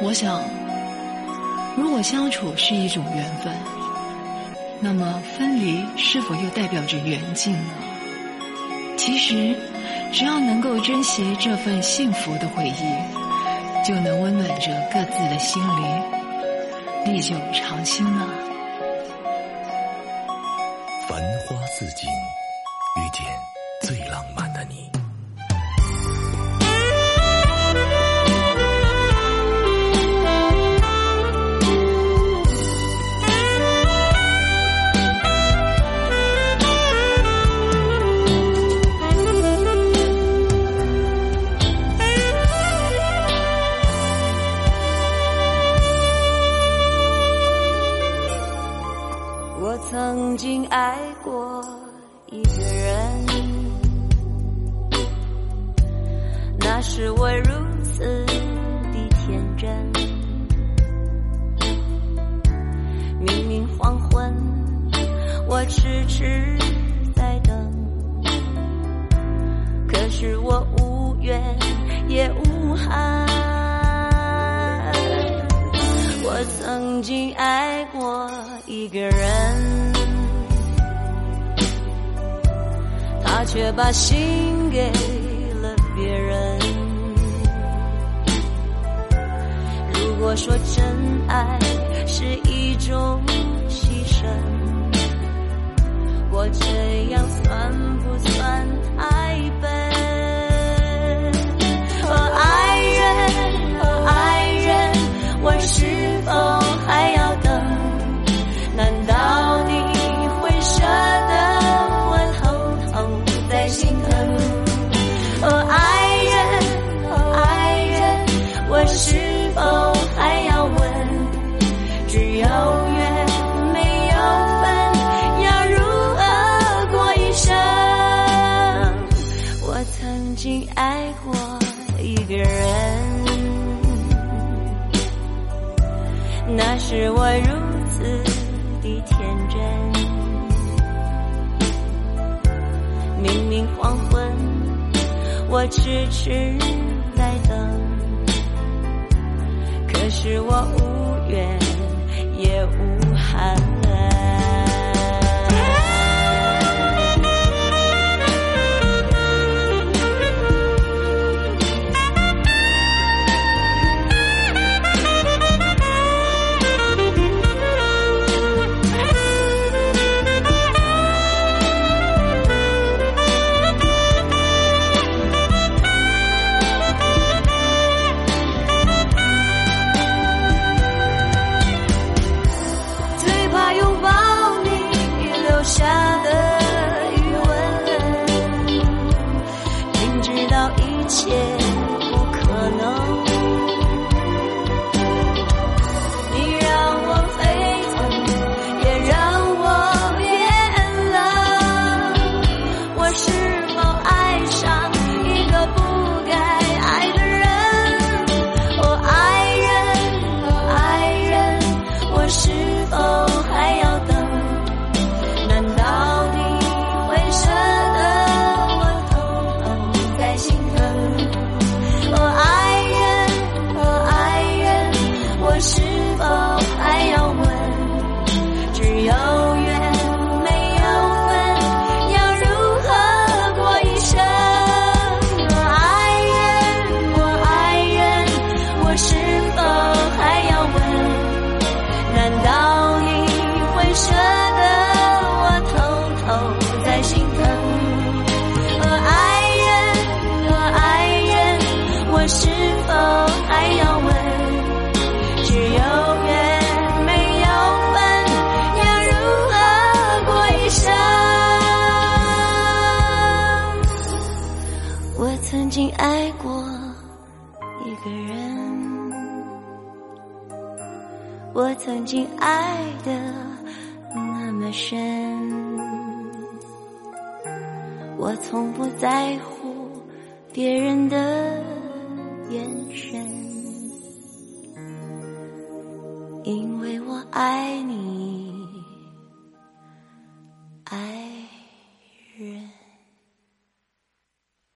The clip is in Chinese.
我想，如果相处是一种缘分，那么分离是否又代表着缘尽呢？其实，只要能够珍惜这份幸福的回忆，就能温暖着各自的心灵，历久常新呢。繁花似锦，遇见最浪漫的你。爱过一个人，那时我如此的天真。明明黄昏，我痴痴在等，可是我无怨也无憾。我曾经爱过一个人。却把心给了别人。如果说真爱是一种有缘没有分要如何过一生我曾经爱过一个人。那是我如此的天真。明明黄昏我痴痴在等可是我无缘无憾。切不可能，心疼？我，爱人，我，爱人，我是否还要问？只有缘没有分，要如何过一生？我曾经爱过一个人。我曾经爱的那么深，我从不在乎别人的眼神，因为我爱你。